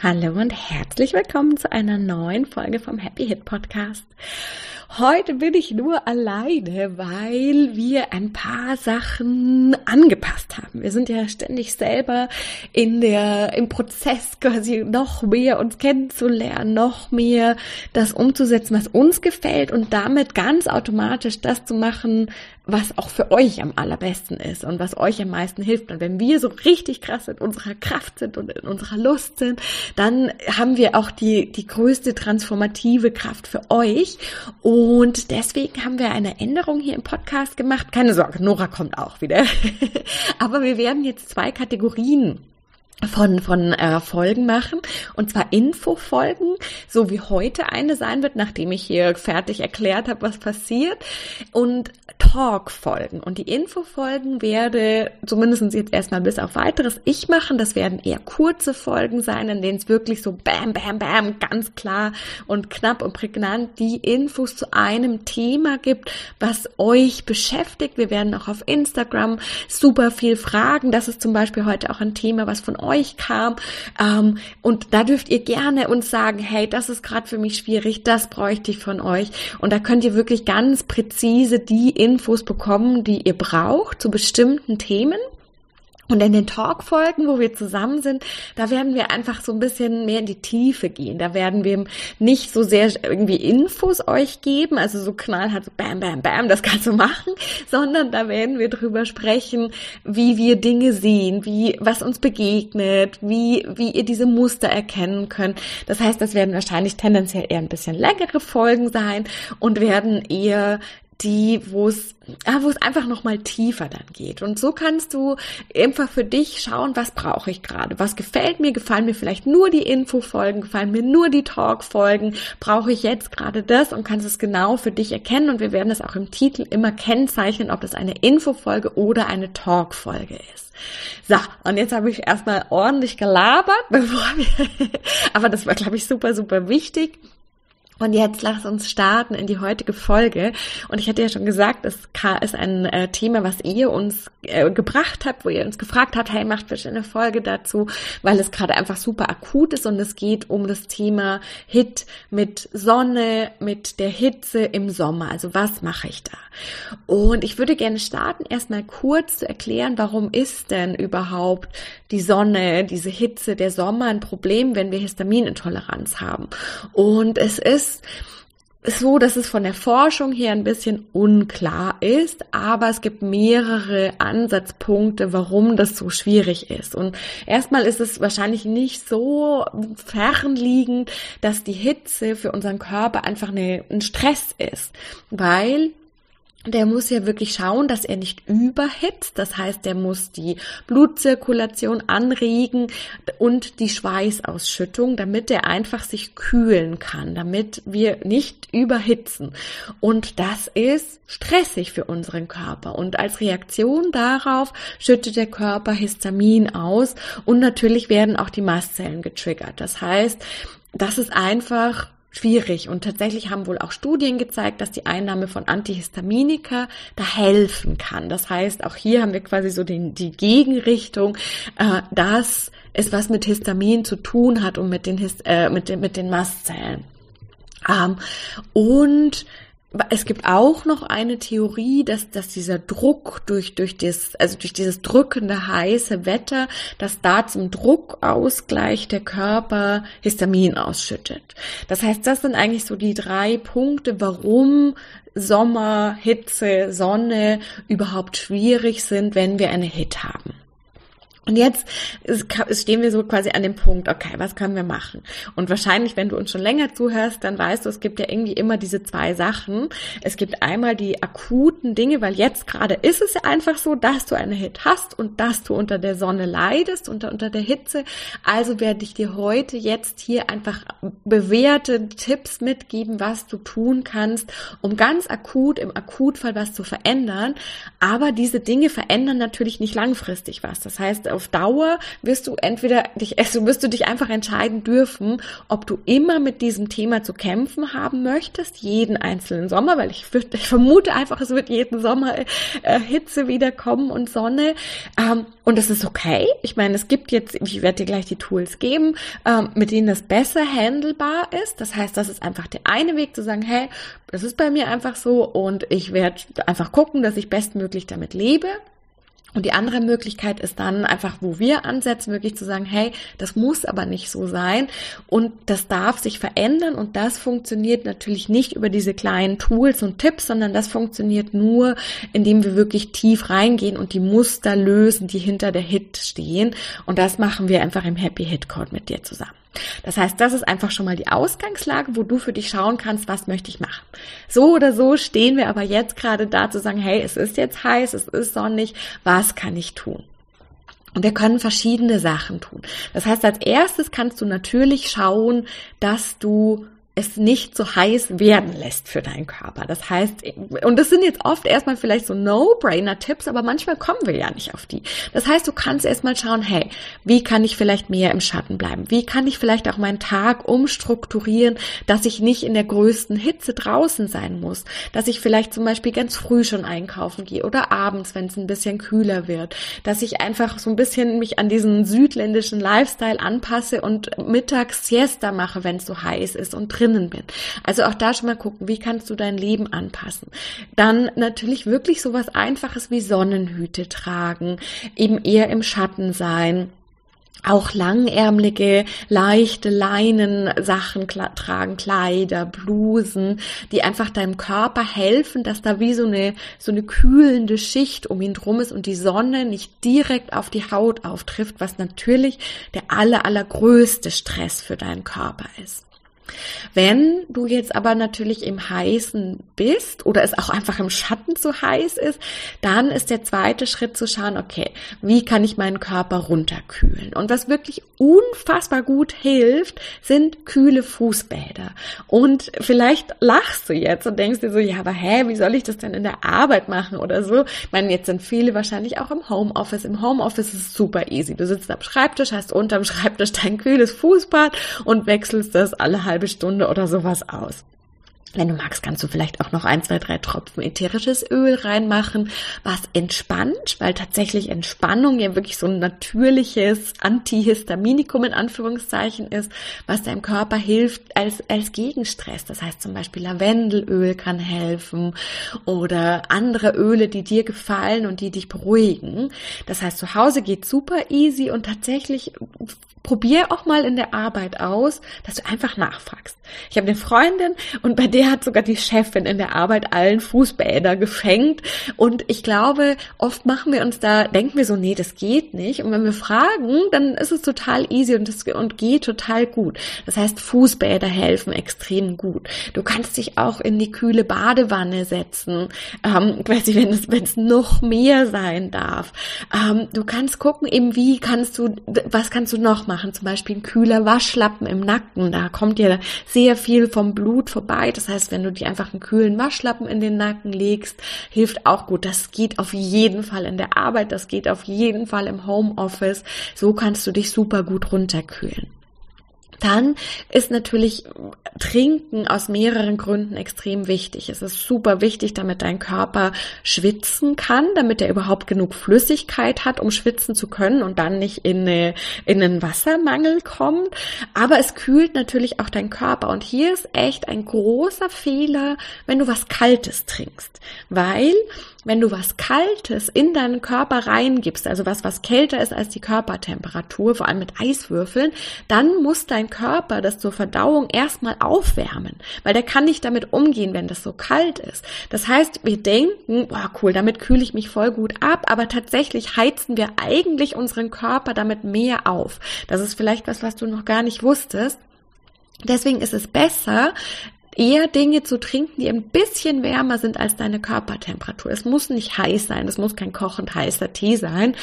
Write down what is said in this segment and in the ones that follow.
Hallo und herzlich willkommen zu einer neuen Folge vom Happy Hit Podcast. Heute bin ich nur alleine, weil wir ein paar Sachen angepasst haben. Wir sind ja ständig selber in der, im Prozess quasi noch mehr uns kennenzulernen, noch mehr das umzusetzen, was uns gefällt und damit ganz automatisch das zu machen, was auch für euch am allerbesten ist und was euch am meisten hilft. Und wenn wir so richtig krass in unserer Kraft sind und in unserer Lust sind, dann haben wir auch die, die größte transformative Kraft für euch. Und deswegen haben wir eine Änderung hier im Podcast gemacht. Keine Sorge, Nora kommt auch wieder. Aber wir werden jetzt zwei Kategorien von, von äh, Folgen machen. Und zwar Infofolgen, so wie heute eine sein wird, nachdem ich hier fertig erklärt habe, was passiert. Und Talk-Folgen. Und die Infofolgen werde zumindest jetzt erstmal bis auf weiteres ich machen. Das werden eher kurze Folgen sein, in denen es wirklich so bam, bam, bam, ganz klar und knapp und prägnant die Infos zu einem Thema gibt, was euch beschäftigt. Wir werden auch auf Instagram super viel fragen. Das ist zum Beispiel heute auch ein Thema, was von euch kam. Ähm, und da dürft ihr gerne uns sagen, hey, das ist gerade für mich schwierig, das bräuchte ich von euch. Und da könnt ihr wirklich ganz präzise die Infos bekommen, die ihr braucht zu bestimmten Themen. Und in den Talk-Folgen, wo wir zusammen sind, da werden wir einfach so ein bisschen mehr in die Tiefe gehen. Da werden wir nicht so sehr irgendwie Infos euch geben, also so knallhart, so bam, bam, bam, das kannst du machen, sondern da werden wir drüber sprechen, wie wir Dinge sehen, wie, was uns begegnet, wie, wie ihr diese Muster erkennen könnt. Das heißt, das werden wahrscheinlich tendenziell eher ein bisschen längere Folgen sein und werden eher die, wo es, ah, wo es einfach noch mal tiefer dann geht. Und so kannst du einfach für dich schauen, was brauche ich gerade, was gefällt mir, gefallen mir vielleicht nur die Infofolgen, gefallen mir nur die Talkfolgen, brauche ich jetzt gerade das und kannst es genau für dich erkennen. Und wir werden es auch im Titel immer kennzeichnen, ob das eine Infofolge oder eine Talkfolge ist. So, und jetzt habe ich erstmal ordentlich gelabert, bevor wir, aber das war, glaube ich, super, super wichtig und jetzt lass uns starten in die heutige Folge. Und ich hatte ja schon gesagt, es ist ein äh, Thema, was ihr uns äh, gebracht habt, wo ihr uns gefragt habt, hey, macht bitte eine Folge dazu, weil es gerade einfach super akut ist und es geht um das Thema Hit mit Sonne, mit der Hitze im Sommer. Also was mache ich da? Und ich würde gerne starten, erstmal kurz zu erklären, warum ist denn überhaupt die Sonne, diese Hitze, der Sommer ein Problem, wenn wir Histaminintoleranz haben. Und es ist so, dass es von der Forschung her ein bisschen unklar ist, aber es gibt mehrere Ansatzpunkte, warum das so schwierig ist. Und erstmal ist es wahrscheinlich nicht so fernliegend, dass die Hitze für unseren Körper einfach eine, ein Stress ist, weil der muss ja wirklich schauen, dass er nicht überhitzt. Das heißt, der muss die Blutzirkulation anregen und die Schweißausschüttung, damit er einfach sich kühlen kann, damit wir nicht überhitzen. Und das ist stressig für unseren Körper. Und als Reaktion darauf schüttet der Körper Histamin aus und natürlich werden auch die Mastzellen getriggert. Das heißt, das ist einfach schwierig. Und tatsächlich haben wohl auch Studien gezeigt, dass die Einnahme von Antihistaminika da helfen kann. Das heißt, auch hier haben wir quasi so den, die Gegenrichtung, äh, dass es was mit Histamin zu tun hat und mit den, Hist äh, mit den, mit den Mastzellen. Ähm, und es gibt auch noch eine Theorie, dass, dass dieser Druck durch, durch das, also durch dieses drückende heiße Wetter, dass da zum Druckausgleich der Körper Histamin ausschüttet. Das heißt, das sind eigentlich so die drei Punkte, warum Sommer, Hitze, Sonne überhaupt schwierig sind, wenn wir eine Hit haben. Und jetzt stehen wir so quasi an dem Punkt, okay, was können wir machen? Und wahrscheinlich, wenn du uns schon länger zuhörst, dann weißt du, es gibt ja irgendwie immer diese zwei Sachen. Es gibt einmal die akuten Dinge, weil jetzt gerade ist es ja einfach so, dass du eine Hit hast und dass du unter der Sonne leidest, unter, unter der Hitze. Also werde ich dir heute jetzt hier einfach bewährte Tipps mitgeben, was du tun kannst, um ganz akut im Akutfall was zu verändern. Aber diese Dinge verändern natürlich nicht langfristig was. Das heißt, auf Dauer wirst du entweder dich, also wirst du dich einfach entscheiden dürfen, ob du immer mit diesem Thema zu kämpfen haben möchtest, jeden einzelnen Sommer, weil ich, ich vermute einfach, es wird jeden Sommer äh, Hitze wieder kommen und Sonne. Ähm, und das ist okay. Ich meine, es gibt jetzt, ich werde dir gleich die Tools geben, ähm, mit denen das besser handelbar ist. Das heißt, das ist einfach der eine Weg zu sagen, hey, das ist bei mir einfach so und ich werde einfach gucken, dass ich bestmöglich damit lebe. Und die andere Möglichkeit ist dann einfach, wo wir ansetzen, wirklich zu sagen, hey, das muss aber nicht so sein. Und das darf sich verändern. Und das funktioniert natürlich nicht über diese kleinen Tools und Tipps, sondern das funktioniert nur, indem wir wirklich tief reingehen und die Muster lösen, die hinter der Hit stehen. Und das machen wir einfach im Happy Hit Code mit dir zusammen. Das heißt, das ist einfach schon mal die Ausgangslage, wo du für dich schauen kannst, was möchte ich machen. So oder so stehen wir aber jetzt gerade da zu sagen, hey, es ist jetzt heiß, es ist sonnig, was kann ich tun? Und wir können verschiedene Sachen tun. Das heißt, als erstes kannst du natürlich schauen, dass du es nicht so heiß werden lässt für deinen Körper. Das heißt, und das sind jetzt oft erstmal vielleicht so No-Brainer-Tipps, aber manchmal kommen wir ja nicht auf die. Das heißt, du kannst erstmal schauen, hey, wie kann ich vielleicht mehr im Schatten bleiben? Wie kann ich vielleicht auch meinen Tag umstrukturieren, dass ich nicht in der größten Hitze draußen sein muss? Dass ich vielleicht zum Beispiel ganz früh schon einkaufen gehe oder abends, wenn es ein bisschen kühler wird. Dass ich einfach so ein bisschen mich an diesen südländischen Lifestyle anpasse und mittags Siesta mache, wenn es so heiß ist und drin drinnen bin. Also auch da schon mal gucken, wie kannst du dein Leben anpassen. Dann natürlich wirklich sowas Einfaches wie Sonnenhüte tragen, eben eher im Schatten sein auch langärmelige, leichte Leinensachen tragen, Kleider, Blusen, die einfach deinem Körper helfen, dass da wie so eine, so eine kühlende Schicht um ihn drum ist und die Sonne nicht direkt auf die Haut auftrifft, was natürlich der aller, allergrößte Stress für deinen Körper ist. Wenn du jetzt aber natürlich im Heißen bist oder es auch einfach im Schatten zu heiß ist, dann ist der zweite Schritt zu schauen, okay, wie kann ich meinen Körper runterkühlen? Und was wirklich unfassbar gut hilft, sind kühle Fußbäder. Und vielleicht lachst du jetzt und denkst dir so, ja, aber hä, wie soll ich das denn in der Arbeit machen oder so? Ich meine, jetzt sind viele wahrscheinlich auch im Homeoffice. Im Homeoffice ist es super easy. Du sitzt am Schreibtisch, hast unterm Schreibtisch dein kühles Fußbad und wechselst das alle halbe Stunde oder sowas aus. Wenn du magst, kannst du vielleicht auch noch ein, zwei, drei Tropfen ätherisches Öl reinmachen, was entspannt, weil tatsächlich Entspannung ja wirklich so ein natürliches Antihistaminikum in Anführungszeichen ist, was deinem Körper hilft als, als Gegenstress. Das heißt zum Beispiel Lavendelöl kann helfen oder andere Öle, die dir gefallen und die dich beruhigen. Das heißt, zu Hause geht super easy und tatsächlich probier auch mal in der Arbeit aus, dass du einfach nachfragst. Ich habe eine Freundin und bei der hat sogar die Chefin in der Arbeit allen Fußbäder gefängt und ich glaube, oft machen wir uns da, denken wir so, nee, das geht nicht und wenn wir fragen, dann ist es total easy und, das, und geht total gut. Das heißt, Fußbäder helfen extrem gut. Du kannst dich auch in die kühle Badewanne setzen, ähm, weiß wenn es, wenn es noch mehr sein darf. Ähm, du kannst gucken, eben wie kannst du, was kannst du noch machen? machen, zum Beispiel ein kühler Waschlappen im Nacken. Da kommt dir sehr viel vom Blut vorbei. Das heißt, wenn du dir einfach einen kühlen Waschlappen in den Nacken legst, hilft auch gut. Das geht auf jeden Fall in der Arbeit, das geht auf jeden Fall im Homeoffice. So kannst du dich super gut runterkühlen. Dann ist natürlich Trinken aus mehreren Gründen extrem wichtig. Es ist super wichtig, damit dein Körper schwitzen kann, damit er überhaupt genug Flüssigkeit hat, um schwitzen zu können und dann nicht in, eine, in einen Wassermangel kommt. Aber es kühlt natürlich auch dein Körper. Und hier ist echt ein großer Fehler, wenn du was Kaltes trinkst. Weil wenn du was Kaltes in deinen Körper reingibst, also was, was kälter ist als die Körpertemperatur, vor allem mit Eiswürfeln, dann muss dein Körper das zur Verdauung erstmal aufwärmen, weil der kann nicht damit umgehen, wenn das so kalt ist. Das heißt, wir denken, boah, cool, damit kühle ich mich voll gut ab, aber tatsächlich heizen wir eigentlich unseren Körper damit mehr auf. Das ist vielleicht was, was du noch gar nicht wusstest. Deswegen ist es besser, eher Dinge zu trinken, die ein bisschen wärmer sind als deine Körpertemperatur. Es muss nicht heiß sein, es muss kein kochend heißer Tee sein.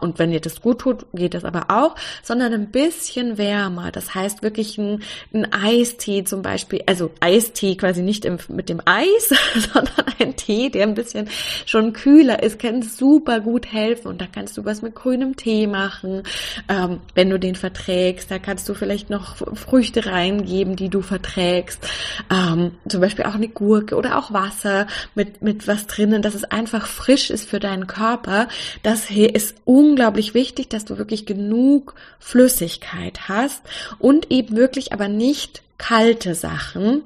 Und wenn dir das gut tut, geht das aber auch, sondern ein bisschen wärmer. Das heißt wirklich ein, ein Eistee zum Beispiel, also Eistee quasi nicht im, mit dem Eis, sondern ein Tee, der ein bisschen schon kühler ist, kann super gut helfen. Und da kannst du was mit grünem Tee machen, ähm, wenn du den verträgst. Da kannst du vielleicht noch Früchte reingeben, die du verträgst. Ähm, ähm, zum Beispiel auch eine Gurke oder auch Wasser mit, mit was drinnen, dass es einfach frisch ist für deinen Körper. Das hier ist unglaublich wichtig, dass du wirklich genug Flüssigkeit hast und eben wirklich aber nicht kalte Sachen,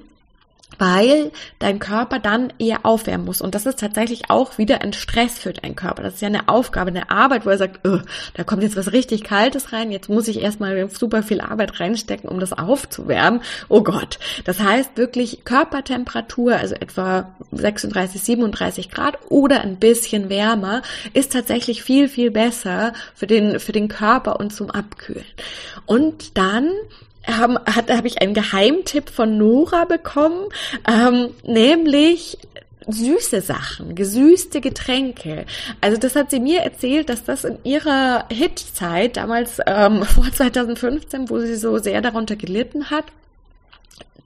weil dein Körper dann eher aufwärmen muss. Und das ist tatsächlich auch wieder ein Stress für deinen Körper. Das ist ja eine Aufgabe, eine Arbeit, wo er sagt, da kommt jetzt was richtig Kaltes rein, jetzt muss ich erstmal super viel Arbeit reinstecken, um das aufzuwärmen. Oh Gott. Das heißt wirklich Körpertemperatur, also etwa 36, 37 Grad oder ein bisschen wärmer, ist tatsächlich viel, viel besser für den, für den Körper und zum Abkühlen. Und dann haben, hat, habe ich einen Geheimtipp von Nora bekommen, ähm, nämlich süße Sachen, gesüßte Getränke. Also das hat sie mir erzählt, dass das in ihrer Hitzeit, damals ähm, vor 2015, wo sie so sehr darunter gelitten hat,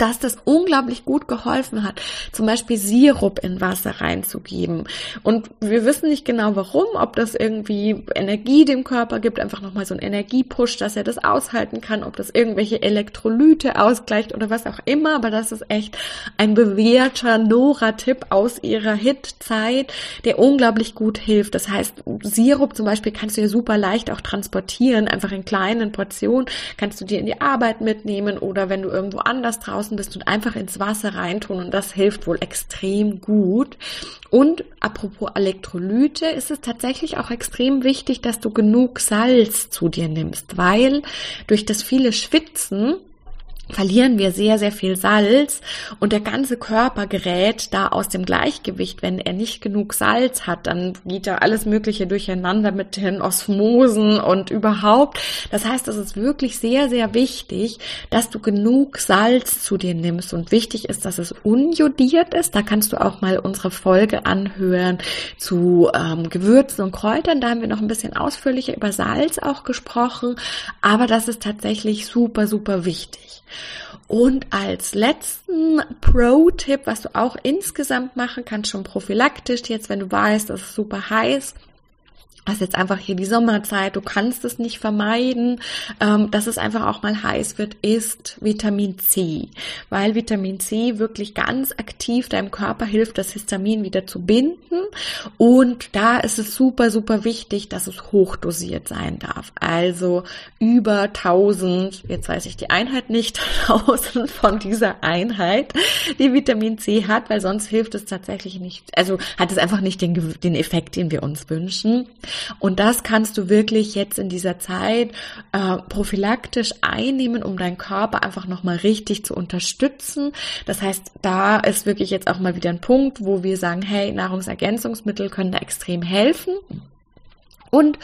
dass das unglaublich gut geholfen hat, zum Beispiel Sirup in Wasser reinzugeben. Und wir wissen nicht genau warum, ob das irgendwie Energie dem Körper gibt, einfach nochmal so ein Energiepush, dass er das aushalten kann, ob das irgendwelche Elektrolyte ausgleicht oder was auch immer, aber das ist echt ein bewährter Nora-Tipp aus ihrer Hit-Zeit, der unglaublich gut hilft. Das heißt, Sirup zum Beispiel kannst du ja super leicht auch transportieren, einfach in kleinen Portionen, kannst du dir in die Arbeit mitnehmen oder wenn du irgendwo anders draußen draußen bist und einfach ins Wasser reintun und das hilft wohl extrem gut. Und apropos Elektrolyte, ist es tatsächlich auch extrem wichtig, dass du genug Salz zu dir nimmst, weil durch das viele Schwitzen verlieren wir sehr, sehr viel Salz und der ganze Körper gerät da aus dem Gleichgewicht. Wenn er nicht genug Salz hat, dann geht da alles Mögliche durcheinander mit den Osmosen und überhaupt. Das heißt, es ist wirklich sehr, sehr wichtig, dass du genug Salz zu dir nimmst und wichtig ist, dass es unjodiert ist. Da kannst du auch mal unsere Folge anhören zu ähm, Gewürzen und Kräutern. Da haben wir noch ein bisschen ausführlicher über Salz auch gesprochen, aber das ist tatsächlich super, super wichtig. Und als letzten Pro-Tipp, was du auch insgesamt machen kannst, schon prophylaktisch, jetzt wenn du weißt, es ist super heiß, das ist jetzt einfach hier die Sommerzeit, du kannst es nicht vermeiden, ähm, dass es einfach auch mal heiß wird, ist Vitamin C, weil Vitamin C wirklich ganz aktiv deinem Körper hilft, das Histamin wieder zu binden. Und da ist es super, super wichtig, dass es hochdosiert sein darf, also über 1000, jetzt weiß ich die Einheit nicht, 1000 von dieser Einheit, die Vitamin C hat, weil sonst hilft es tatsächlich nicht, also hat es einfach nicht den, den Effekt, den wir uns wünschen. Und das kannst du wirklich jetzt in dieser Zeit äh, prophylaktisch einnehmen, um deinen Körper einfach nochmal richtig zu unterstützen. Das heißt, da ist wirklich jetzt auch mal wieder ein Punkt, wo wir sagen, hey, Nahrungsergänzungsmittel können da extrem helfen. Und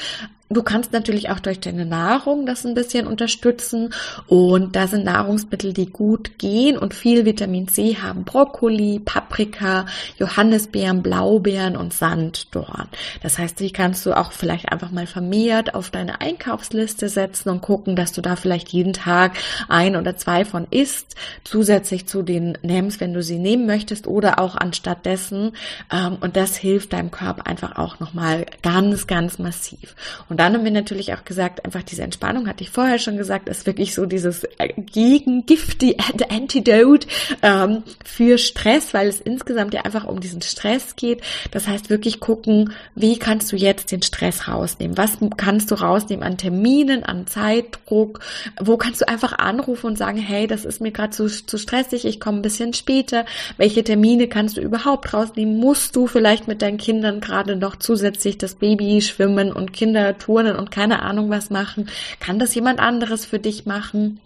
Du kannst natürlich auch durch deine Nahrung das ein bisschen unterstützen und da sind Nahrungsmittel, die gut gehen und viel Vitamin C haben. Brokkoli, Paprika, Johannisbeeren, Blaubeeren und Sanddorn. Das heißt, die kannst du auch vielleicht einfach mal vermehrt auf deine Einkaufsliste setzen und gucken, dass du da vielleicht jeden Tag ein oder zwei von isst, zusätzlich zu den nimmst, wenn du sie nehmen möchtest oder auch anstatt dessen. Ähm, und das hilft deinem Körper einfach auch nochmal ganz, ganz massiv. Und Und dann haben wir natürlich auch gesagt, einfach diese Entspannung, hatte ich vorher schon gesagt, ist wirklich so dieses äh, Gegengift, die Antidote ähm, für Stress, weil es insgesamt ja einfach um diesen Stress geht. Das heißt, wirklich gucken, wie kannst du jetzt den Stress rausnehmen? Was kannst du rausnehmen an Terminen, an Zeitdruck? Wo kannst du einfach anrufen und sagen, hey, das ist mir gerade zu, zu stressig, ich komme ein bisschen später. Welche Termine kannst du überhaupt rausnehmen? Musst du vielleicht mit deinen Kindern gerade noch zusätzlich das Baby schwimmen und Kinder turnen und keine Ahnung was machen? Kann das jemand anderes für dich machen?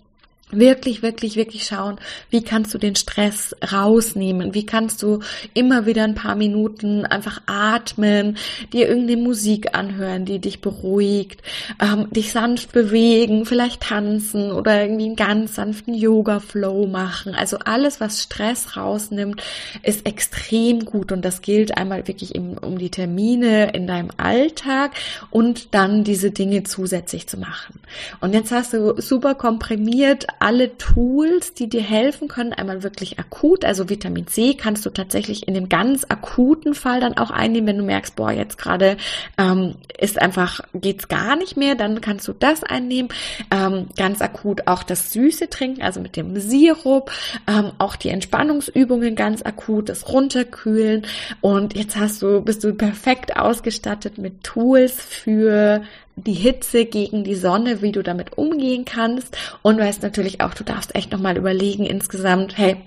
Wirklich, wirklich, wirklich schauen, wie kannst du den Stress rausnehmen? Wie kannst du immer wieder ein paar Minuten einfach atmen, dir irgendeine Musik anhören, die dich beruhigt, ähm, dich sanft bewegen, vielleicht tanzen oder irgendwie einen ganz sanften Yoga-Flow machen. Also alles, was Stress rausnimmt, ist extrem gut und das gilt einmal wirklich eben um die Termine in deinem Alltag und dann diese Dinge zusätzlich zu machen. Und jetzt hast du super komprimiert alle Tools, die dir helfen können, einmal wirklich akut, also Vitamin C kannst du tatsächlich in dem ganz akuten Fall dann auch einnehmen, wenn du merkst, boah, jetzt gerade ähm, ist einfach, geht's gar nicht mehr, dann kannst du das einnehmen. Ähm, ganz akut auch das Süße trinken, also mit dem Sirup, ähm, auch die Entspannungsübungen ganz akut, das Runterkühlen und jetzt hast du, bist du perfekt ausgestattet mit Tools für die Hitze gegen die Sonne, wie du damit umgehen kannst. Und weißt natürlich auch, du darfst echt nochmal überlegen insgesamt, hey,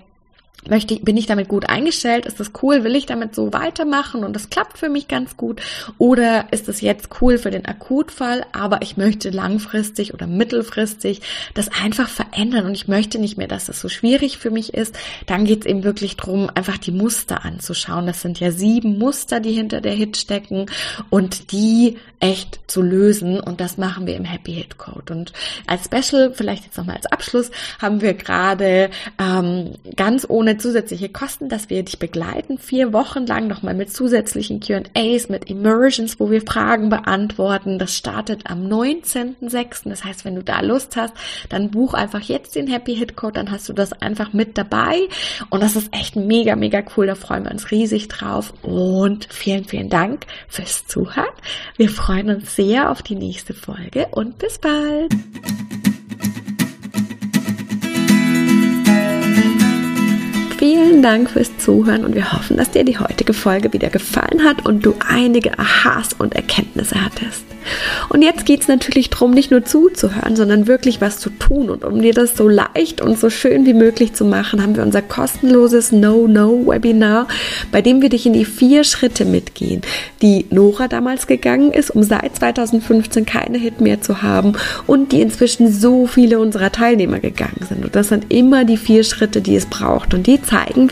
möchte bin ich damit gut eingestellt? Ist das cool? Will ich damit so weitermachen und das klappt für mich ganz gut? Oder ist es jetzt cool für den Akutfall, aber ich möchte langfristig oder mittelfristig das einfach verändern und ich möchte nicht mehr, dass das so schwierig für mich ist? Dann geht es eben wirklich darum, einfach die Muster anzuschauen. Das sind ja sieben Muster, die hinter der Hit stecken und die echt zu lösen und das machen wir im Happy Hit Code. Und als Special, vielleicht jetzt nochmal als Abschluss, haben wir gerade ähm, ganz ohne zusätzliche Kosten, dass wir dich begleiten, vier Wochen lang nochmal mit zusätzlichen Q&As, mit Immersions, wo wir Fragen beantworten. Das startet am 19.06. Das heißt, wenn du da Lust hast, dann buch einfach jetzt den Happy Hit Code, dann hast du das einfach mit dabei. Und das ist echt mega, mega cool. Da freuen wir uns riesig drauf. Und vielen, vielen Dank fürs Zuhören. Wir freuen uns sehr auf die nächste Folge und bis bald. Dank fürs Zuhören und wir hoffen, dass dir die heutige Folge wieder gefallen hat und du einige Aha's und Erkenntnisse hattest. Und jetzt geht es natürlich darum, nicht nur zuzuhören, sondern wirklich was zu tun. Und um dir das so leicht und so schön wie möglich zu machen, haben wir unser kostenloses No-No-Webinar, bei dem wir dich in die vier Schritte mitgehen, die Nora damals gegangen ist, um seit 2015 keine Hit mehr zu haben und die inzwischen so viele unserer Teilnehmer gegangen sind. Und das sind immer die vier Schritte, die es braucht. Und die zeigen